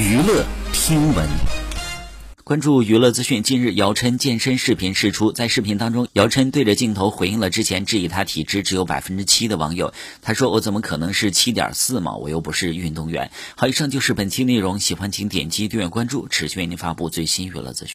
娱乐听闻，关注娱乐资讯。近日，姚琛健身视频释出，在视频当中，姚琛对着镜头回应了之前质疑他体脂只有百分之七的网友。他说：“我怎么可能是七点四嘛？我又不是运动员。”好，以上就是本期内容。喜欢请点击订阅关注，持续为您发布最新娱乐资讯。